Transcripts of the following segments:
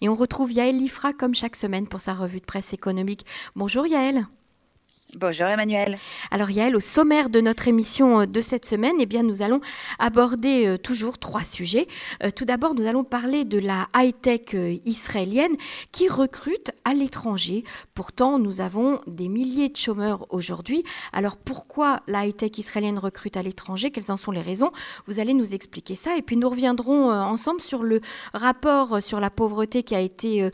Et on retrouve Yaël Lifra comme chaque semaine pour sa revue de presse économique. Bonjour Yaël. Bonjour Emmanuel. Alors Yael, au sommaire de notre émission euh, de cette semaine, eh bien, nous allons aborder euh, toujours trois sujets. Euh, tout d'abord, nous allons parler de la high-tech israélienne qui recrute à l'étranger. Pourtant, nous avons des milliers de chômeurs aujourd'hui. Alors pourquoi la high-tech israélienne recrute à l'étranger? Quelles en sont les raisons? Vous allez nous expliquer ça. Et puis nous reviendrons ensemble sur le rapport sur la pauvreté qui a été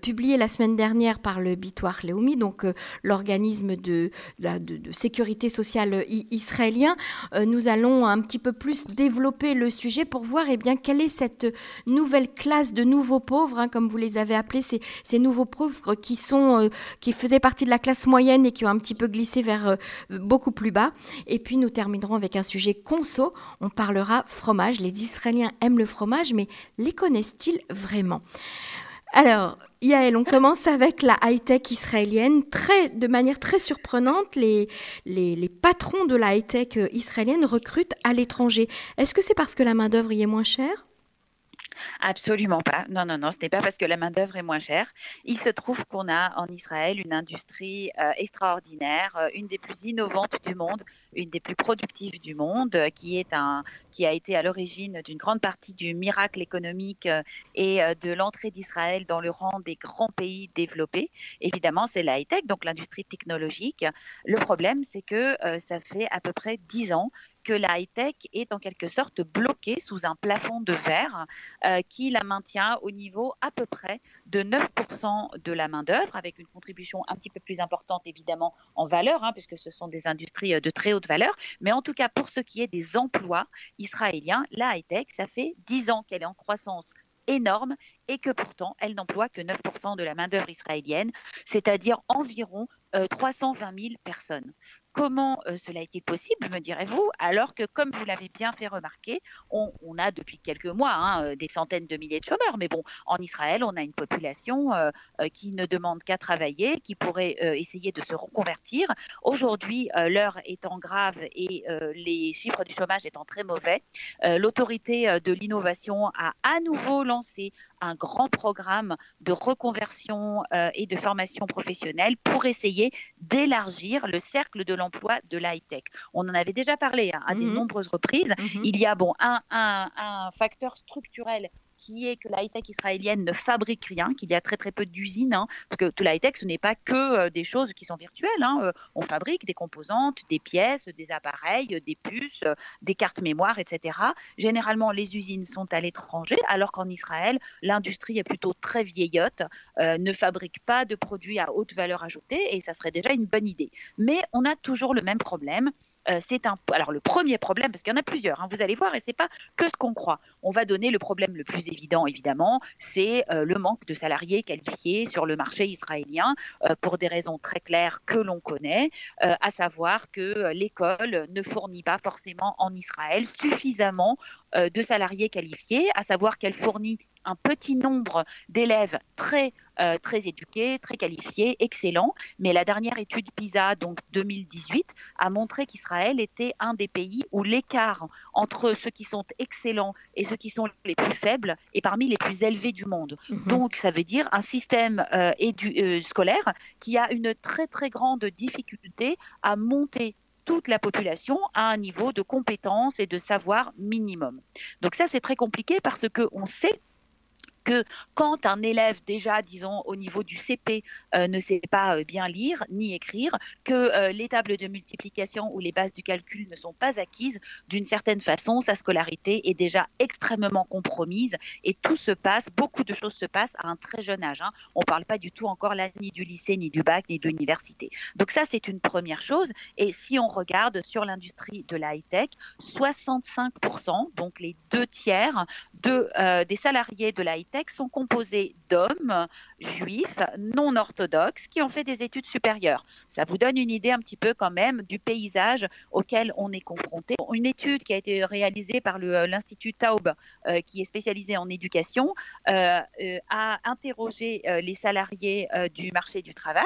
publié la semaine dernière par le Bitoire Leumi, donc l'organisme de de, sécurité sociale israélien, euh, nous allons un petit peu plus développer le sujet pour voir eh bien, quelle est cette nouvelle classe de nouveaux pauvres, hein, comme vous les avez appelés, ces, nouveaux pauvres qui, sont, euh, qui faisaient partie de la classe moyenne et qui ont un petit peu glissé vers euh, beaucoup plus bas. Et puis nous terminerons avec un sujet conso. On parlera fromage. Les Israéliens aiment le fromage, mais les connaissent-ils vraiment? Alors, Yael, on commence avec la high-tech israélienne. Très, de manière très surprenante, les, les, patrons de la high-tech israélienne recrutent à l'étranger. Est-ce que c'est parce que la main-d'œuvre y est moins chère Absolument pas. Non, non, non, ce n'est pas parce que la main-d'œuvre est moins chère. Il se trouve qu'on a en Israël une industrie euh, extraordinaire, euh, une des plus innovantes du monde, une des plus productives du monde, euh, qui, est un, qui a été à l'origine d'une grande partie du miracle économique et de l'entrée d'Israël dans le rang des grands pays développés. Évidemment, c'est la high-tech, donc l'industrie technologique. Le problème, c'est que ça fait à peu près dix ans que la high-tech est en quelque sorte bloquée sous un plafond de verre euh, qui la maintient au niveau à peu près de 9% de la main-d'œuvre, avec une contribution un petit peu plus importante évidemment en valeur, hein, puisque ce sont des industries euh, de très haute valeur. Mais en tout cas, pour ce qui est des emplois israéliens, la high-tech, ça fait 10 ans qu'elle est en croissance énorme et que pourtant elle n'emploie que 9% de la main-d'œuvre israélienne, c'est-à-dire environ 320 euh, 000 personnes. Comment euh, cela est-il possible, me direz-vous, alors que, comme vous l'avez bien fait remarquer, on, a depuis quelques mois hein, euh, des centaines de milliers de chômeurs. Mais bon, en Israël, on a une population euh, qui ne demande qu'à travailler, qui pourrait essayer de se reconvertir. Aujourd'hui, l'heure étant grave et les chiffres du chômage étant très mauvais, l'autorité de l'innovation a à nouveau lancé un grand programme de reconversion et de formation professionnelle pour essayer d'élargir le cercle de l'emploi de l'high-tech. On en avait déjà parlé hein, à de mhm. nombreuses reprises. Mhm. Il y a bon un, un facteur structurel qui est que la high-tech israélienne ne fabrique rien, qu'il y a très très peu d'usines, hein, parce que tout la high-tech, ce n'est pas que euh, des choses qui sont virtuelles. Hein, euh, on fabrique des composantes, des pièces, des appareils, des puces, euh, des cartes mémoire, etc. Généralement, les usines sont à l'étranger, alors qu'en Israël, l'industrie est plutôt très vieillotte, ne fabrique pas de produits à haute valeur ajoutée, et ça serait déjà une bonne idée. Mais on a toujours le même problème euh, c'est un. Alors le premier problème, parce qu'il y en a plusieurs, hein, vous allez voir, et c'est pas que ce qu'on croit. On va donner le problème le plus évident, évidemment, c'est euh, le manque de salariés qualifiés sur le marché israélien euh, pour des raisons très claires que l'on connaît, à savoir que l'école ne fournit pas forcément en Israël suffisamment de salariés qualifiés, à savoir qu'elle fournit un petit nombre d'élèves très euh, très éduqués, très qualifiés, excellents. Mais la dernière étude PISA, donc 2018, a montré qu'Israël était un des pays où l'écart entre ceux qui sont excellents et ceux qui sont les plus faibles est parmi les plus élevés du monde. Mhm. Donc, ça veut dire un système euh, euh, scolaire qui a une très très grande difficulté à monter toute la population à un niveau de compétence et de savoir minimum. Donc ça, c'est très compliqué parce qu'on sait que quand un élève déjà, disons, au niveau du CP, euh, ne sait pas euh, bien lire ni écrire, que euh, les tables de multiplication ou les bases du calcul ne sont pas acquises, d'une certaine façon, sa scolarité est déjà extrêmement compromise et tout se passe, beaucoup de choses se passent à un très jeune âge. Hein. On ne parle pas du tout encore là ni du lycée, ni du bac, ni de l'université. Donc ça, c'est une première chose. Et si on regarde sur l'industrie de la high-tech, 65%, donc les deux tiers de, des salariés de la high-tech, sont composés d'hommes juifs non orthodoxes qui ont fait des études supérieures. Ça vous donne une idée un petit peu quand même du paysage auquel on est confronté. Une étude qui a été réalisée par euh, l'Institut Taub, euh, qui est spécialisé en éducation, euh, a interrogé les salariés du marché du travail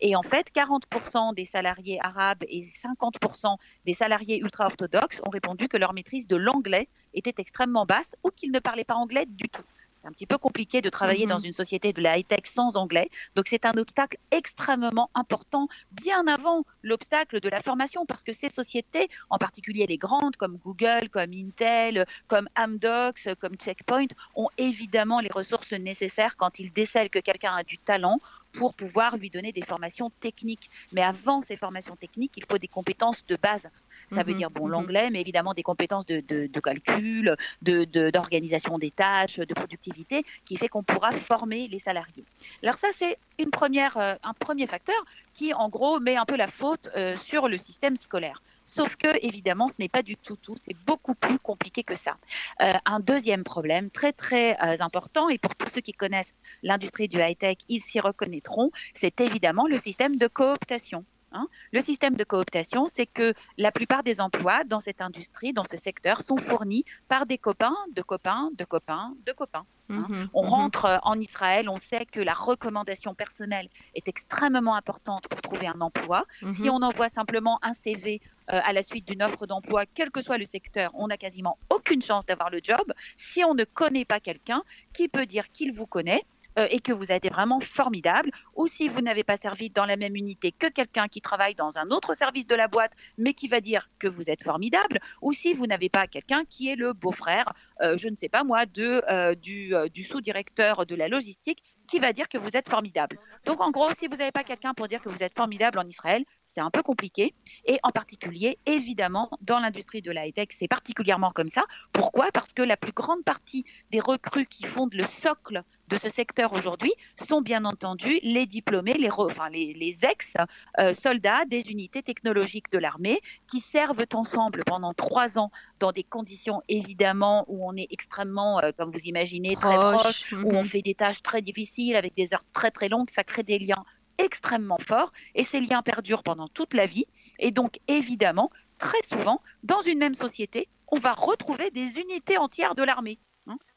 et en fait 40% des salariés arabes et 50% des salariés ultra-orthodoxes ont répondu que leur maîtrise de l'anglais était extrêmement basse ou qu'ils ne parlaient pas anglais du tout. C'est un petit peu compliqué de travailler dans mhm. une société de la high-tech sans anglais. Donc c'est un obstacle extrêmement important, bien avant l'obstacle de la formation, parce que ces sociétés, en particulier les grandes comme Google, comme Intel, comme Amdocs, comme Checkpoint, ont évidemment les ressources nécessaires quand ils décèlent que quelqu'un a du talent pour pouvoir lui donner des formations techniques. Mais avant ces formations techniques, il faut des compétences de base. Ça veut mhm. dire bon mhm. l'anglais, mais évidemment des compétences de, de, calcul, d'organisation de, des tâches, de productivité, qui fait qu'on pourra former les salariés. Alors ça, c'est une première, euh, un premier facteur qui, en gros, met un peu la faute euh, sur le système scolaire. Sauf que, évidemment, ce n'est pas du tout tout, c'est beaucoup plus compliqué que ça. Euh, un deuxième problème très très euh, important, et pour tous ceux qui connaissent l'industrie du high-tech, ils s'y reconnaîtront, c'est évidemment le système de cooptation. Hein. Le système de cooptation, c'est que la plupart des emplois dans cette industrie, dans ce secteur, sont fournis par des copains, de copains, de copains, de copains. Hein. Mhm. on mhm. rentre euh, en Israël, on sait que la recommandation personnelle est extrêmement importante pour trouver un emploi. Mhm. Si on envoie simplement un CV euh, à la suite d'une offre d'emploi, quel que soit le secteur, on n'a quasiment aucune chance d'avoir le job. Si on ne connaît pas quelqu'un, qui peut dire qu'il vous connaît euh, et que vous êtes vraiment formidable, ou si vous n'avez pas servi dans la même unité que quelqu'un qui travaille dans un autre service de la boîte, mais qui va dire que vous êtes formidable, ou si vous n'avez pas quelqu'un qui est le beau-frère, euh, je ne sais pas moi, de, euh, du, du sous-directeur de la logistique qui va dire que vous êtes formidable. Donc en gros, si vous n'avez pas quelqu'un pour dire que vous êtes formidable en Israël, c'est un peu compliqué. Et en particulier, évidemment, dans l'industrie de la high-tech, c'est particulièrement comme ça. Pourquoi? Parce que la plus grande partie des recrues qui fondent le socle de ce secteur aujourd'hui sont bien entendu les diplômés, les, enfin, les, ex-soldats des unités technologiques de l'armée qui servent ensemble pendant trois ans dans des conditions évidemment où on est extrêmement, euh, comme vous imaginez, très proche, où on mhm. fait des tâches très difficiles avec des heures très très longues, ça crée des liens extrêmement forts et ces liens perdurent pendant toute la vie. Et donc évidemment, très souvent, dans une même société, on va retrouver des unités entières de l'armée.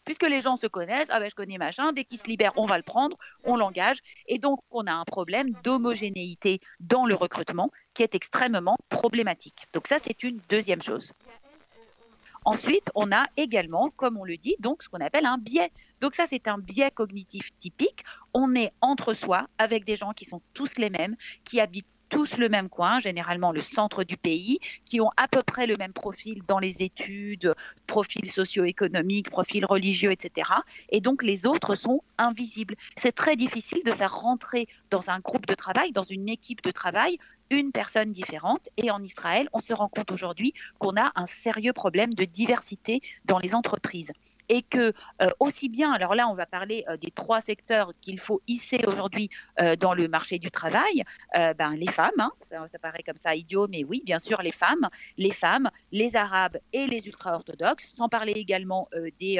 Puisque les gens se connaissent, ah ben je connais machin, dès qu'il se libère, on va le prendre, on l'engage. Et donc, on a un problème d'homogénéité dans le recrutement qui est extrêmement problématique. Donc ça, c'est une deuxième chose. Ensuite, on a également, comme on le dit, donc ce qu'on appelle un biais. Donc ça, c'est un biais cognitif typique. On est entre soi avec des gens qui sont tous les mêmes, qui habitent tous le même coin, généralement le centre du pays, qui ont à peu près le même profil dans les études, profil socio-économique, profil religieux, etc. Et donc les autres sont invisibles. C'est très difficile de faire rentrer dans un groupe de travail, dans une équipe de travail, une personne différente. Et en Israël, on se rend compte aujourd'hui qu'on a un sérieux problème de diversité dans les entreprises et que euh, aussi bien, alors là on va parler euh, des trois secteurs qu'il faut hisser aujourd'hui euh, dans le marché du travail, ben, les femmes, hein, ça, ça, paraît comme ça idiot, mais oui, bien sûr les femmes, les femmes, les arabes et les ultra-orthodoxes, sans parler également des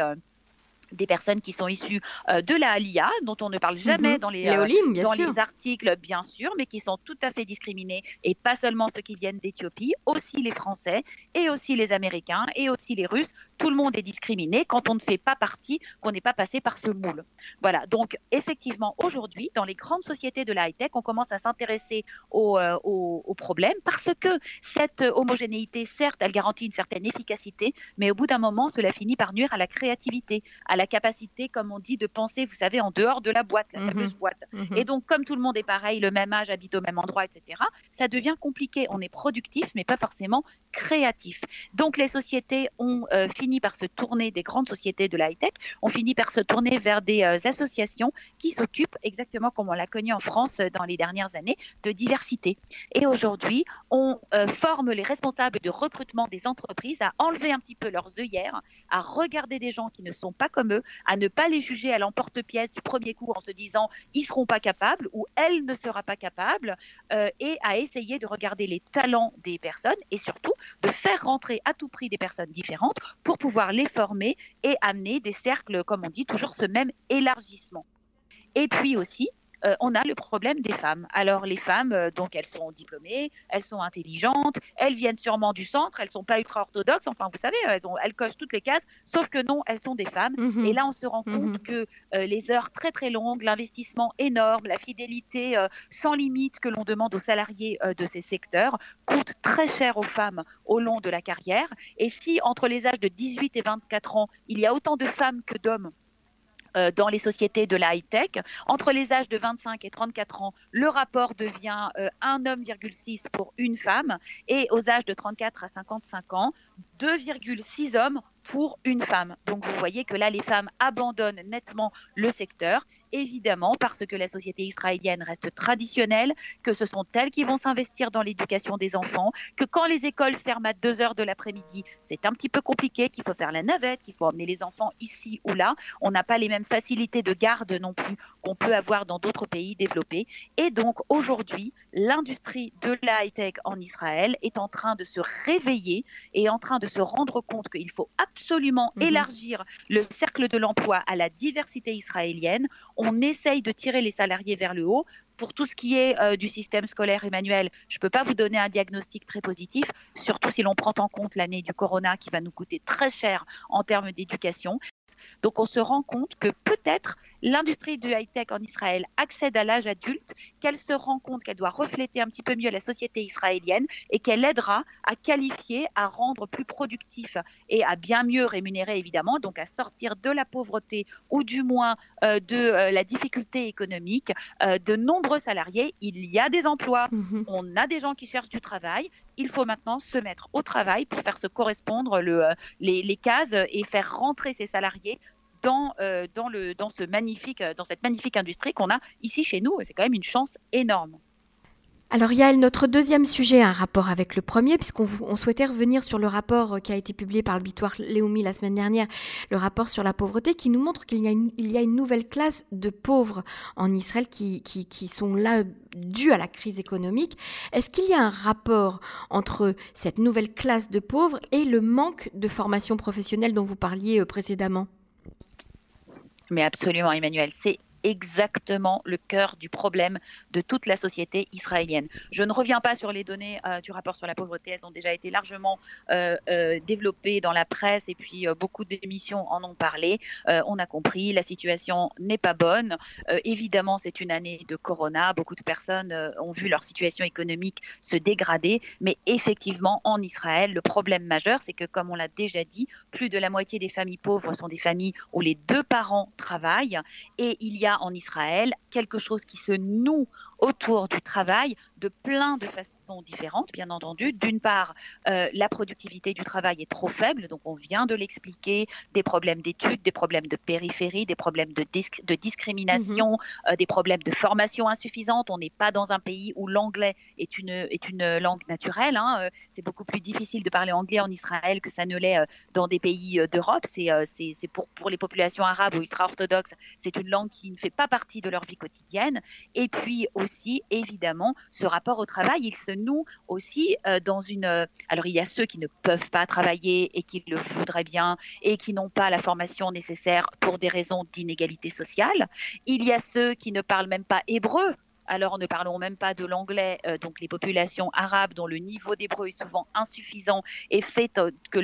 des personnes qui sont issues euh, de la Alia, dont on ne parle jamais mhm. dans, les, euh, dans les articles, bien sûr, mais qui sont tout à fait discriminés, et pas seulement ceux qui viennent d'Éthiopie, aussi les Français, et aussi les Américains, et aussi les Russes. Tout le monde est discriminé quand on ne fait pas partie, qu'on n'est pas passé par ce moule. Voilà, donc effectivement, aujourd'hui, dans les grandes sociétés de la high-tech, on commence à s'intéresser aux, euh, aux problèmes parce que cette homogénéité, certes, elle garantit une certaine efficacité, mais au bout d'un moment, cela finit par nuire à la créativité, à la la capacité, comme on dit, de penser, vous savez, en dehors de la boîte, la mhm. fameuse boîte. Mhm. Et donc, comme tout le monde est pareil, le même âge, habite au même endroit, etc., ça devient compliqué. On est productif, mais pas forcément créatif. Donc, les sociétés ont euh, fini par se tourner, des grandes sociétés de la high-tech, ont fini par se tourner vers des euh, associations qui s'occupent, exactement comme on l'a connu en France euh, dans les dernières années, de diversité. Et aujourd'hui, on forme les responsables de recrutement des entreprises à enlever un petit peu leurs œillères, à regarder des gens qui ne sont pas comme à ne pas les juger à l'emporte-pièce du premier coup en se disant ils seront pas capables ou elle ne sera pas capable, euh, et à essayer de regarder les talents des personnes et surtout de faire rentrer à tout prix des personnes différentes pour pouvoir les former et amener des cercles, comme on dit, toujours ce même élargissement. Et puis aussi, euh, on a le problème des femmes. Alors les femmes, euh, donc elles sont diplômées, elles sont intelligentes, elles viennent sûrement du centre, elles sont pas ultra orthodoxes. Enfin, vous savez, elles, ont, elles cochent toutes les cases, sauf que non, elles sont des femmes. Mhm. Et là, on se rend compte mhm. que euh, les heures très très longues, l'investissement énorme, la fidélité sans limite que l'on demande aux salariés de ces secteurs coûte très cher aux femmes au long de la carrière. Et si entre les âges de 18 et 24 ans, il y a autant de femmes que d'hommes dans les sociétés de la high-tech. Entre les âges de 25 et 34 ans, le rapport devient euh, 1 homme,6 pour une femme et aux âges de 34 à 55 ans, 2,6 hommes pour une femme. Donc vous voyez que là, les femmes abandonnent nettement le secteur, évidemment parce que la société israélienne reste traditionnelle, que ce sont elles qui vont s'investir dans l'éducation des enfants, que quand les écoles ferment à 2 heures de l'après-midi, c'est un petit peu compliqué, qu'il faut faire la navette, qu'il faut emmener les enfants ici ou là. On n'a pas les mêmes facilités de garde non plus qu'on peut avoir dans d'autres pays développés. Et donc aujourd'hui, l'industrie de la high-tech en Israël est en train de se réveiller et en train de se rendre compte qu'il faut absolument mmh. élargir le cercle de l'emploi à la diversité israélienne. On essaye de tirer les salariés vers le haut. Pour tout ce qui est euh, du système scolaire, Emmanuel, je ne peux pas vous donner un diagnostic très positif, surtout si l'on prend en compte l'année du corona qui va nous coûter très cher en termes d'éducation. Donc on se rend compte que peut-être l'industrie du high-tech en Israël accède à l'âge adulte, qu'elle se rend compte qu'elle doit refléter un petit peu mieux la société israélienne et qu'elle aidera à qualifier, à rendre plus productif et à bien mieux rémunérer évidemment, donc à sortir de la pauvreté ou du moins euh, de euh, la difficulté économique euh, de nombreux salariés. Il y a des emplois, mmh on a des gens qui cherchent du travail. Il faut maintenant se mettre au travail pour faire se correspondre le, les, les cases et faire rentrer ces salariés dans, euh, dans, ce magnifique, euh, dans cette magnifique industrie qu'on a ici chez nous. C'est quand même une chance énorme. Alors il y a notre deuxième sujet, un rapport avec le premier, puisqu'on on souhaitait revenir sur le rapport euh, qui a été publié par le Bitoire Léomi la semaine dernière, le rapport sur la pauvreté, qui nous montre qu'il y, a une, a nouvelle classe de pauvres en Israël qui, qui, sont là dû à la crise économique. Est-ce qu'il y a un rapport entre cette nouvelle classe de pauvres et le manque de formation professionnelle dont vous parliez précédemment? Mais absolument, Emmanuel. C'est exactement le cœur du problème de toute la société israélienne. Je ne reviens pas sur les données euh, du rapport sur la pauvreté, elles ont déjà été largement euh, euh, développées dans la presse et puis beaucoup d'émissions en ont parlé. on a compris, la situation n'est pas bonne. évidemment, c'est une année de corona, beaucoup de personnes ont vu leur situation économique se dégrader, mais effectivement, en Israël, le problème majeur, c'est que comme on l'a déjà dit, plus de la moitié des familles pauvres sont des familles où les deux parents travaillent et il y a en Israël quelque chose qui se noue autour du travail de plein de façons différentes, bien entendu. D'une part, euh, la productivité du travail est trop faible, donc on vient de l'expliquer, des problèmes d'études, des problèmes de périphérie, des problèmes de, de discrimination, mhm. euh, des problèmes de formation insuffisante. On n'est pas dans un pays où l'anglais est une, est une langue naturelle. Hein. Euh, c'est beaucoup plus difficile de parler anglais en Israël que ça ne l'est dans des pays d'Europe. C'est pour, pour les populations arabes ou ultra-orthodoxes, c'est une langue qui ne fait pas partie de leur vie quotidienne. Et puis aussi, évidemment, ce rapport au travail, il se noue aussi euh, dans une... Euh, alors, il y a ceux qui ne peuvent pas travailler et qui le voudraient bien et qui n'ont pas la formation nécessaire pour des raisons d'inégalité sociale. Il y a ceux qui ne parlent même pas hébreu alors ne parlons même pas de l'anglais, euh, donc les populations arabes dont le niveau d'hébreu est souvent insuffisant et fait euh, que,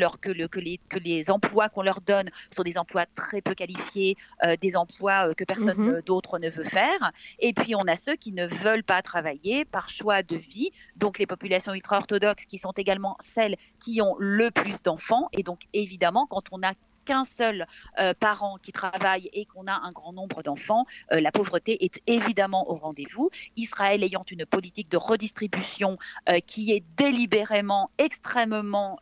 les, emplois qu'on leur donne sont des emplois très peu qualifiés, euh, des emplois que personne mhm. d'autre ne veut faire. Et puis on a ceux qui ne veulent pas travailler par choix de vie, donc les populations ultra-orthodoxes qui sont également celles qui ont le plus d'enfants. Et donc évidemment, quand on a qu'un seul euh, parent qui travaille et qu'on a un grand nombre d'enfants, euh, la pauvreté est évidemment au rendez-vous. Israël ayant une politique de redistribution euh, qui est délibérément extrêmement,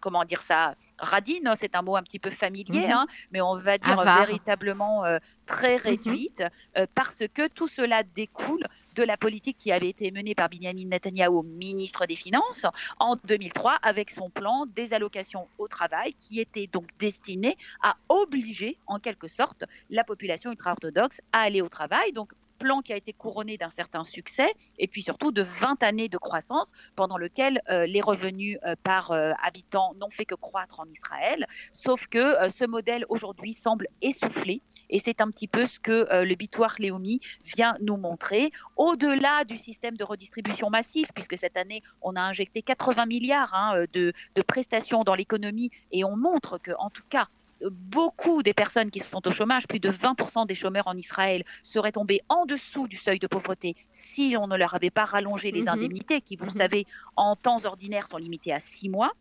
comment dire ça, radine, c'est un mot un petit peu familier, mhm. hein, mais on va dire véritablement très mhm. réduite, parce que tout cela découle de la politique qui avait été menée par Benjamin Netanyahu, ministre des Finances, en 2003, avec son plan des allocations au travail, qui était donc destiné à obliger, en quelque sorte, la population ultra-orthodoxe à aller au travail. Plan qui a été couronné d'un certain succès et puis surtout de 20 années de croissance pendant lequel euh, les revenus euh, par euh, habitant n'ont fait que croître en Israël. Sauf que ce modèle aujourd'hui semble essoufflé et c'est un petit peu ce que le bitoire Léomi vient nous montrer. Au-delà du système de redistribution massif, puisque cette année on a injecté 80 milliards hein, de, de prestations dans l'économie et on montre que en tout cas beaucoup des personnes qui sont au chômage, plus de 20% des chômeurs en Israël, seraient tombés en dessous du seuil de pauvreté si on ne leur avait pas rallongé les mhm. indemnités, qui, vous le mhm. savez, en temps ordinaire sont limitées à six mois.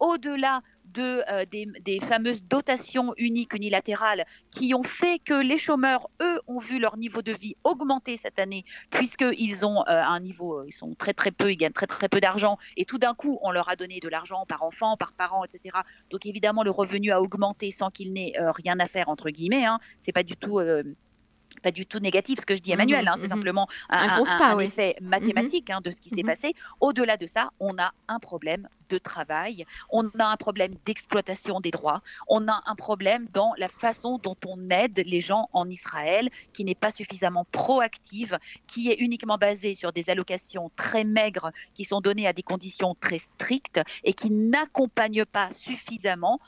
Au-delà euh, des, fameuses dotations uniques unilatérales qui ont fait que les chômeurs, eux, ont vu leur niveau de vie augmenter cette année, puisqu'ils ont euh, un niveau, euh, ils sont très très peu, ils gagnent très très peu d'argent, et tout d'un coup, on leur a donné de l'argent par enfant, par parent, etc. Donc évidemment, le revenu a augmenté sans qu'il n'ait rien à faire, entre guillemets. Hein. C'est pas du tout pas du tout négatif ce que je dis Emmanuel, hein, c'est mhm. simplement un, constat, effet mhm. mathématique hein, de ce qui s'est passé. Au-delà de ça, on a un problème de travail, on a un problème d'exploitation des droits, on a un problème dans la façon dont on aide les gens en Israël, qui n'est pas suffisamment proactive, qui est uniquement basée sur des allocations très maigres qui sont données à des conditions très strictes et qui n'accompagnent pas suffisamment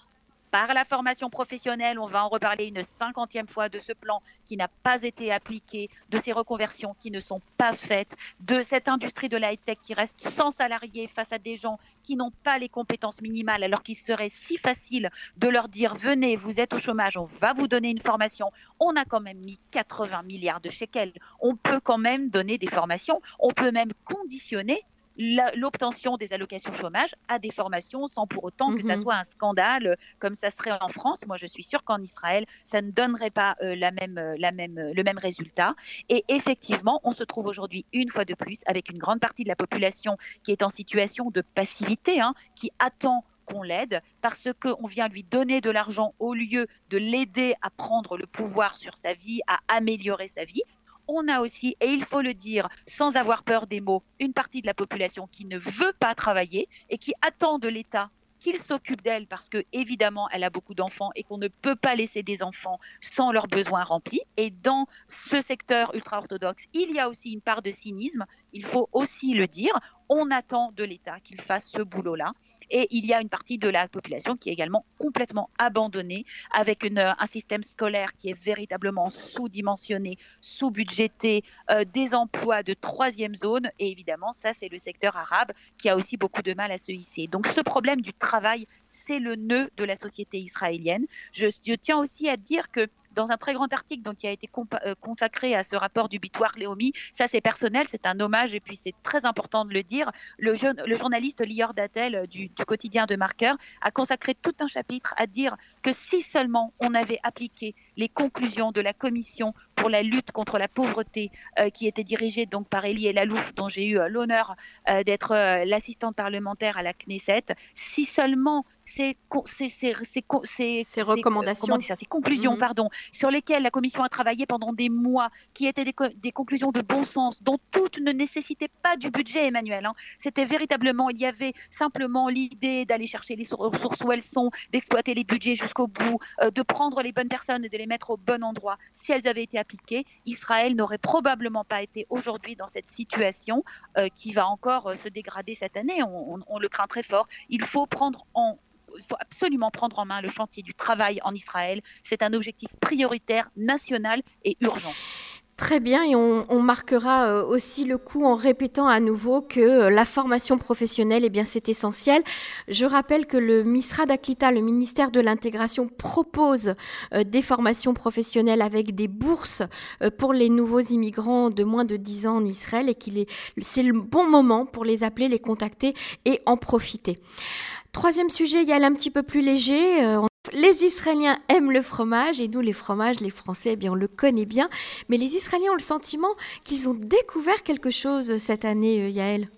par la formation professionnelle, on va en reparler une cinquantième fois de ce plan qui n'a pas été appliqué, de ces reconversions qui ne sont pas faites, de cette industrie de la high-tech qui reste sans salariés face à des gens qui n'ont pas les compétences minimales, alors qu'il serait si facile de leur dire venez, vous êtes au chômage, on va vous donner une formation. On a quand même mis 80 milliards de shekels. On peut quand même donner des formations. On peut même conditionner l'obtention des allocations chômage à des formations sans pour autant que ça mhm. soit un scandale comme ça serait en France. Moi, je suis sûre qu'en Israël, ça ne donnerait pas euh, la même, euh, la même, euh, le même résultat. Et effectivement, on se trouve aujourd'hui une fois de plus avec une grande partie de la population qui est en situation de passivité, hein, qui attend qu'on l'aide parce qu'on vient lui donner de l'argent au lieu de l'aider à prendre le pouvoir sur sa vie, à améliorer sa vie on a aussi, et il faut le dire sans avoir peur des mots, une partie de la population qui ne veut pas travailler et qui attend de l'État qu'il s'occupe d'elle parce que évidemment elle a beaucoup d'enfants et qu'on ne peut pas laisser des enfants sans leurs besoins remplis. Et dans ce secteur ultra-orthodoxe, il y a aussi une part de cynisme, il faut aussi le dire. On attend de l'État qu'il fasse ce boulot-là. Et il y a une partie de la population qui est également complètement abandonnée, avec euh, un système scolaire qui est véritablement sous-dimensionné, sous-budgété, euh, des emplois de troisième zone. Et évidemment, ça, c'est le secteur arabe qui a aussi beaucoup de mal à se hisser. Donc ce problème du travail, c'est le nœud de la société israélienne. Je, tiens aussi à dire que dans un très grand article donc, qui a été euh, consacré à ce rapport du bitoire Léomi. Ça, c'est personnel, c'est un hommage et puis c'est très important de le dire. Le, le journaliste Lior Datel euh, du, du, quotidien de Marqueur a consacré tout un chapitre à dire que si seulement on avait appliqué les conclusions de la commission pour la lutte contre la pauvreté euh, qui était dirigée donc par Elie Lalouf, dont j'ai eu l'honneur d'être l'assistante parlementaire à la Knesset, si seulement ces, ces, ces, ces recommandations, ces conclusions, mhm. pardon, sur lesquelles la Commission a travaillé pendant des mois, qui étaient des, conclusions de bon sens, dont toutes ne nécessitaient pas du budget, Emmanuel. Hein. C'était véritablement, il y avait simplement l'idée d'aller chercher les ressources où elles sont, d'exploiter les budgets jusqu'au bout, euh, de prendre les bonnes personnes et de les mettre au bon endroit. Si elles avaient été appliquées, Israël n'aurait probablement pas été aujourd'hui dans cette situation euh, qui va encore euh, se dégrader cette année. on le craint très fort. Il faut absolument prendre en main le chantier du travail en Israël. C'est un objectif prioritaire, national et urgent. Très bien, et on, marquera euh, aussi le coup en répétant à nouveau que euh, la formation professionnelle, eh bien, c'est essentiel. Je rappelle que le MISRA d'Aklita, le ministère de l'intégration, propose euh, des formations professionnelles avec des bourses pour les nouveaux immigrants de moins de 10 ans en Israël et qu'il est, c'est le bon moment pour les appeler, les contacter et en profiter. Troisième sujet, il y a un petit peu plus léger. Les Israéliens aiment le fromage et nous, les fromages, les Français, eh bien, on le connaît bien. Mais les Israéliens ont le sentiment qu'ils ont découvert quelque chose cette année, euh, Yael.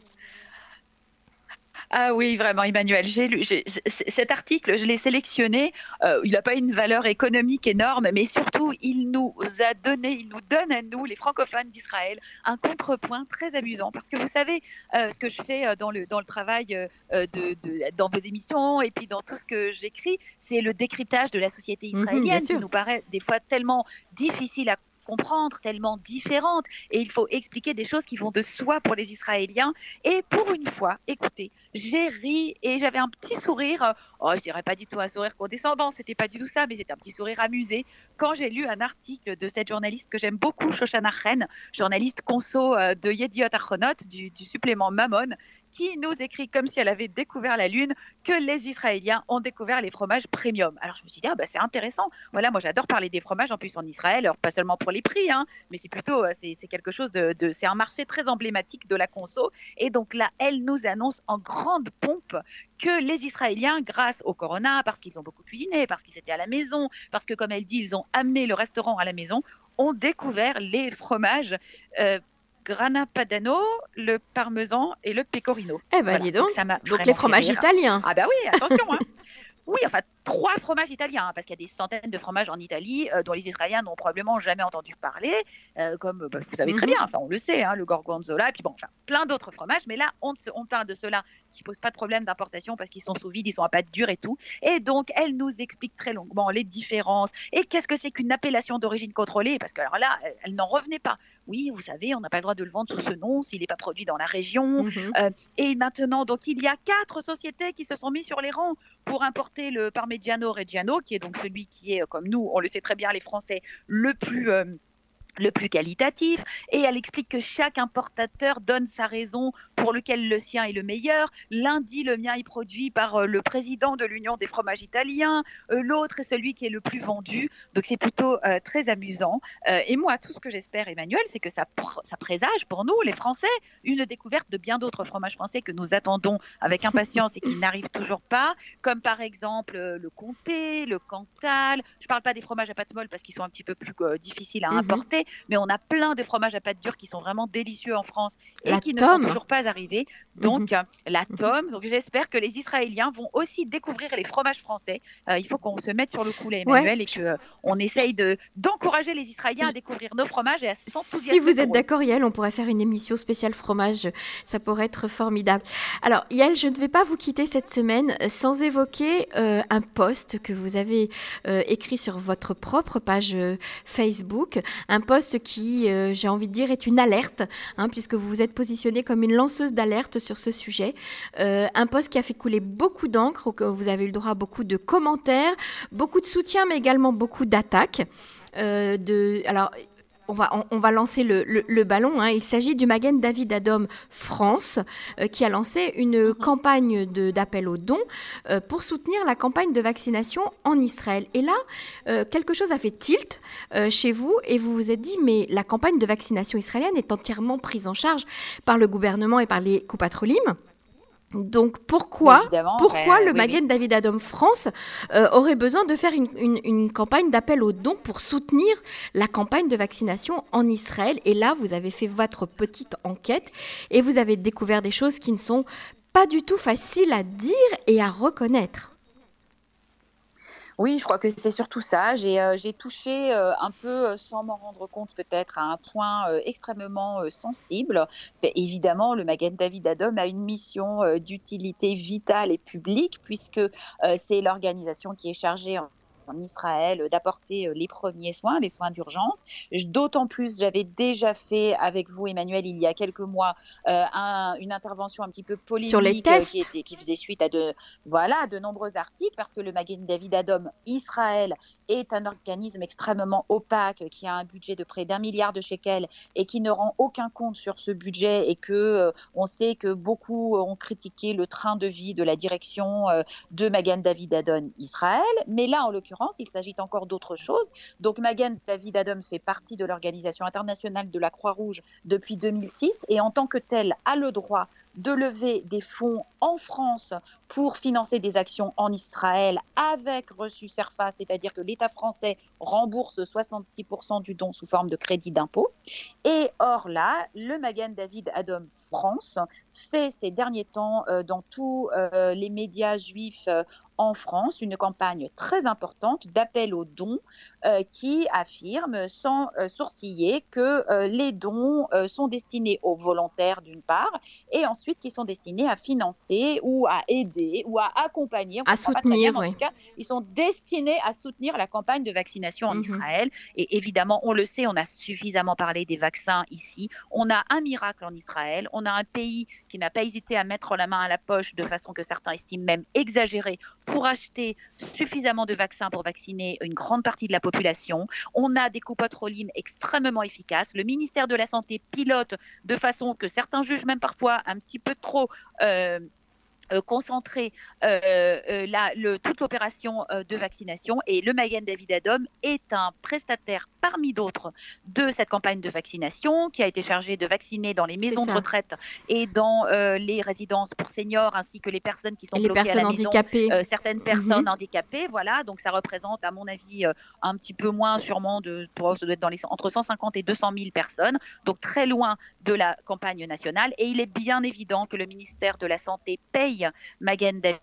Ah oui, vraiment, Emmanuel. J'ai lu cet article, je l'ai sélectionné. Euh, il n'a pas une valeur économique énorme, mais surtout, il nous a donné, il nous donne à nous, les francophones d'Israël, un contrepoint très amusant. Parce que vous savez, euh, ce que je fais euh, dans le, dans le travail de, dans vos émissions et puis dans tout ce que j'écris, c'est le décryptage de la société mhm, israélienne, qui nous paraît des fois tellement difficile à comprendre, tellement différentes. Et il faut expliquer des choses qui vont de soi pour les Israéliens. Et pour une fois, écoutez, j'ai ri et j'avais un petit sourire. Oh, je dirais pas du tout un sourire condescendant, c'était pas du tout ça, mais c'était un petit sourire amusé quand j'ai lu un article de cette journaliste que j'aime beaucoup, Shoshana Ren, journaliste conso euh, de Yediot Achronot, du, du supplément Mammon, qui nous écrit comme si elle avait découvert la Lune que les Israéliens ont découvert les fromages premium. Alors je me suis dit, ah, bah, c'est intéressant. Voilà, moi j'adore parler des fromages en plus en Israël, alors pas seulement pour les prix, hein, mais c'est plutôt, euh, c'est quelque chose de, c'est un marché très emblématique de la conso. Et donc là, elle nous annonce en grande pompe que les Israéliens, grâce au Corona, parce qu'ils ont beaucoup cuisiné, parce qu'ils étaient à la maison, parce que comme elle dit, ils ont amené le restaurant à la maison, ont découvert les fromages. Euh, Grana Padano, le parmesan et le pecorino. Eh ben dis donc, donc, les fromages italiens. Ah bah oui, attention. Hein. Oui, enfin, trois fromages italiens, hein, parce qu'il y a des centaines de fromages en Italie euh, dont les Israéliens n'ont probablement jamais entendu parler, euh, comme bah, vous savez très mhm. bien, enfin, on le sait, hein, le gorgonzola, et puis bon, enfin, plein d'autres fromages, mais là, on, on parle de ceux-là qui posent pas de problème d'importation parce qu'ils sont sous vide, ils sont à pâte dure et tout. Et donc, elle nous explique très longuement les différences et qu'est-ce que c'est qu'une appellation d'origine contrôlée, parce que alors là, elle, n'en revenait pas. Oui, vous savez, on n'a pas le droit de le vendre sous ce nom s'il n'est pas produit dans la région. Mhm. Euh, et maintenant, donc, il y a quatre sociétés qui se sont mis sur les rangs pour importer le Parmigiano Reggiano, qui est donc celui qui est, comme nous, on le sait très bien, les Français, le plus euh, le plus qualitatif. Et elle explique que chaque importateur donne sa raison pour lequel le sien est le meilleur. Lundi, le mien est produit par euh, le président de l'Union des fromages italiens, euh, l'autre est celui qui est le plus vendu. Donc c'est plutôt euh, très amusant. et moi, tout ce que j'espère, Emmanuel, c'est que ça, ça présage pour nous, les Français, une découverte de bien d'autres fromages français que nous attendons avec impatience et qui n'arrivent toujours pas, comme par exemple le comté, le cantal. Je ne parle pas des fromages à pâte molle parce qu'ils sont un petit peu plus difficiles à mhm. importer, mais on a plein de fromages à pâte dure qui sont vraiment délicieux en France et qui ne sont toujours pas arrivés. Donc, mhm. la mhm. tome. Donc, j'espère que les Israéliens vont aussi découvrir les fromages français. Euh, il faut qu'on se mette sur le coup, Emmanuel, et qu'on euh, on essaye de, d'encourager les Israéliens à découvrir nos fromages et à s'enthousiasmer. Si vous êtes d'accord, Yael, on pourrait faire une émission spéciale fromage. Ça pourrait être formidable. Alors, Yael, je ne vais pas vous quitter cette semaine sans évoquer euh, un post que vous avez écrit sur votre propre page Facebook. Un post qui, euh, j'ai envie de dire, est une alerte, hein, puisque vous vous êtes positionné comme une d'alerte sur ce sujet. Euh, un poste qui a fait couler beaucoup d'encre, vous avez eu le droit à beaucoup de commentaires, beaucoup de soutien, mais également beaucoup d'attaques. Euh, de, alors, on va, on, va lancer le, ballon. Hein. Il s'agit du Magen David Adom France, euh, qui a lancé une mhm. campagne d'appel aux dons euh, pour soutenir la campagne de vaccination en Israël. Et là, euh, quelque chose a fait tilt chez vous et vous vous êtes dit, mais la campagne de vaccination israélienne est entièrement prise en charge par le gouvernement et par les copatrolimes. Donc pourquoi, pourquoi le Magen David Adom France euh, aurait besoin de faire une, campagne d'appel aux dons pour soutenir la campagne de vaccination en Israël? Et là, vous avez fait votre petite enquête et vous avez découvert des choses qui ne sont pas du tout faciles à dire et à reconnaître. Oui, je crois que c'est surtout ça. J'ai euh, touché euh, un peu, euh, sans m'en rendre compte peut-être, à un point extrêmement sensible. évidemment, le Magen David Adom a une mission d'utilité vitale et publique, puisque c'est l'organisation qui est chargée en en Israël d'apporter euh, les premiers soins, les soins d'urgence. D'autant plus, j'avais déjà fait avec vous, Emmanuel, il y a quelques mois, euh, une intervention un petit peu polémique Sur les tests. Qui, était, qui, faisait suite à de, voilà, de nombreux articles, parce que le Magen David Adom Israël est un organisme extrêmement opaque qui a un budget de près d'un milliard de shekels et qui ne rend aucun compte sur ce budget et que euh, on sait que beaucoup ont critiqué le train de vie de la direction de Magen David Adom Israël, mais là en l'occurrence il s'agit encore d'autres choses. Donc Magen David Adams fait partie de l'Organisation internationale de la Croix-Rouge depuis 2006 et en tant que tel a le droit de lever des fonds en France pour financer des actions en Israël avec reçu CERFA, c'est-à-dire que l'État français rembourse 66% du don sous forme de crédit d'impôt. Et or là, le Magan David Adom France fait ces derniers temps euh, dans tous euh, les médias juifs euh, en France une campagne très importante d'appel aux dons qui affirme sans sourciller que les dons sont destinés aux volontaires d'une part et ensuite qui sont destinés à financer ou à aider ou à accompagner. À soutenir, En tout cas, ils sont destinés à soutenir la campagne de vaccination en mhm. Israël. Et évidemment, on le sait, on a suffisamment parlé des vaccins ici. On a un miracle en Israël. On a un pays qui n'a pas hésité à mettre la main à la poche de façon que certains estiment même exagérée pour acheter suffisamment de vaccins pour vacciner une grande partie de la population On a des coupes limes extrêmement efficaces. Le ministère de la Santé pilote de façon que certains jugent même parfois un petit peu trop euh, euh, concentrer euh, euh, la, le, toute l'opération de vaccination. Et le Magen David Adom est un prestataire parmi d'autres de cette campagne de vaccination qui a été chargé de vacciner dans les maisons de retraite et dans les résidences pour seniors ainsi que les personnes qui sont les bloquées personnes à la handicapées. maison, certaines personnes mhm. handicapées. Voilà, donc ça représente à mon avis un petit peu moins sûrement de, pour, ça doit être dans les, entre 150 et 200 000 personnes, donc très loin de la campagne nationale. Et il est bien évident que le ministère de la Santé paye Magen David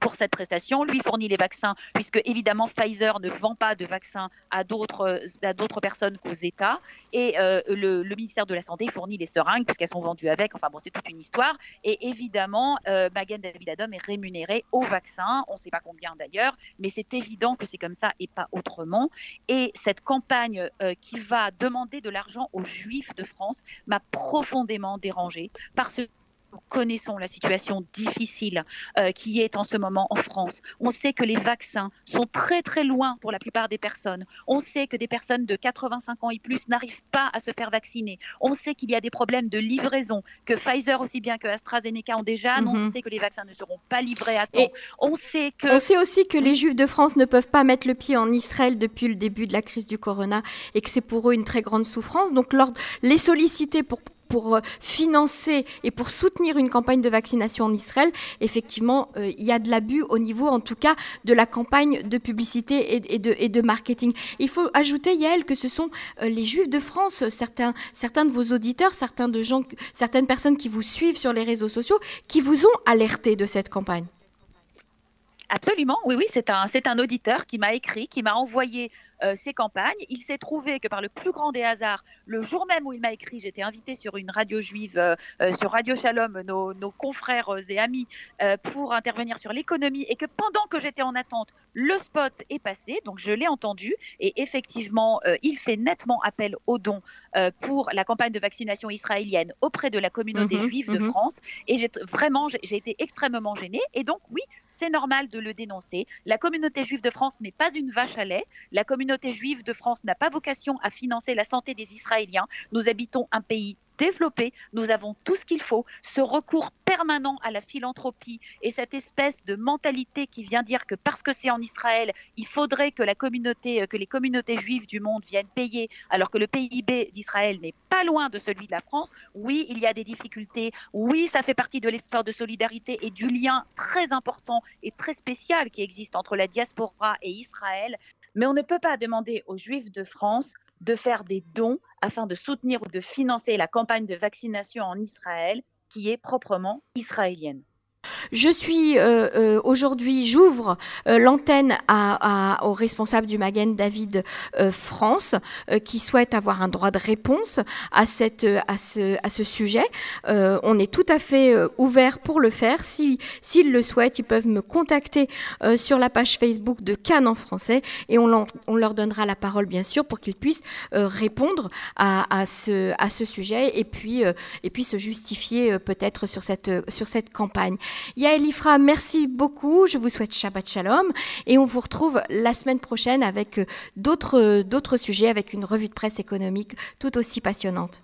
pour cette prestation, lui fournit les vaccins, puisque évidemment Pfizer ne vend pas de vaccins à d'autres personnes qu'aux États, et euh, le, ministère de la Santé fournit les seringues puisqu'elles sont vendues avec. Enfin bon, c'est toute une histoire. Et évidemment, euh, Magen David Adom est rémunéré au vaccin. On ne sait pas combien d'ailleurs, mais c'est évident que c'est comme ça et pas autrement. Et cette campagne euh, qui va demander de l'argent aux Juifs de France m'a profondément dérangée parce que nous connaissons la situation difficile euh, qui est en ce moment en France. On sait que les vaccins sont très très loin pour la plupart des personnes. On sait que des personnes de 85 ans et plus n'arrivent pas à se faire vacciner. On sait qu'il y a des problèmes de livraison, que Pfizer aussi bien que AstraZeneca ont déjà mhm. annoncé que les vaccins ne seront pas livrés à temps. on sait que on sait aussi que les Juifs de France ne peuvent pas mettre le pied en Israël depuis le début de la crise du corona et que c'est pour eux une très grande souffrance. Donc les solliciter pour pour euh, financer et pour soutenir une campagne de vaccination en Israël, effectivement, euh, il y a de l'abus au niveau, en tout cas, de la campagne de publicité et, de, et de, marketing. Il faut ajouter, Yael, que ce sont euh, les Juifs de France, certains, certains de vos auditeurs, certains de gens, certaines personnes qui vous suivent sur les réseaux sociaux, qui vous ont alerté de cette campagne. Absolument, oui, oui, c'est un, c'est un auditeur qui m'a écrit, qui m'a envoyé euh, ses campagnes. Il s'est trouvé que par le plus grand des hasards, le jour même où il m'a écrit, j'étais invitée sur une radio juive, euh, euh, sur Radio Shalom, nos, nos confrères et amis, pour intervenir sur l'économie, et que pendant que j'étais en attente, le spot est passé, donc je l'ai entendu, et effectivement, il fait nettement appel aux dons pour la campagne de vaccination israélienne auprès de la communauté mhm, juive de mhm. France, et j'ai vraiment, j'ai été extrêmement gênée, et donc oui, c'est normal de le dénoncer. La communauté juive de France n'est pas une vache à lait. La communauté communauté juive de France n'a pas vocation à financer la santé des Israéliens. Nous habitons un pays développé, nous avons tout ce qu'il faut. Ce recours permanent à la philanthropie et cette espèce de mentalité qui vient dire que parce que c'est en Israël, il faudrait que la communauté, que les communautés juives du monde viennent payer, alors que le PIB d'Israël n'est pas loin de celui de la France. Oui, il y a des difficultés. Oui, ça fait partie de l'effort de solidarité et du lien très important et très spécial qui existe entre la diaspora et Israël. Mais on ne peut pas demander aux Juifs de France de faire des dons afin de soutenir ou de financer la campagne de vaccination en Israël qui est proprement israélienne. Je suis euh, euh, aujourd'hui, j'ouvre euh, l'antenne à, au responsable du Magen David France qui souhaite avoir un droit de réponse à, cette, à, ce, à ce sujet. on est tout à fait ouvert pour le faire. S'ils si, le souhaitent, ils peuvent me contacter sur la page Facebook de Cannes en français et on, on leur donnera la parole bien sûr pour qu'ils puissent répondre à, à, ce, à ce sujet et puis, et puis se justifier peut-être sur cette, sur cette campagne. Yael Ifra, merci beaucoup. Je vous souhaite Shabbat Shalom et on vous retrouve la semaine prochaine avec euh, d'autres, d'autres sujets, avec une revue de presse économique tout aussi passionnante.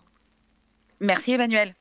Merci Emmanuel.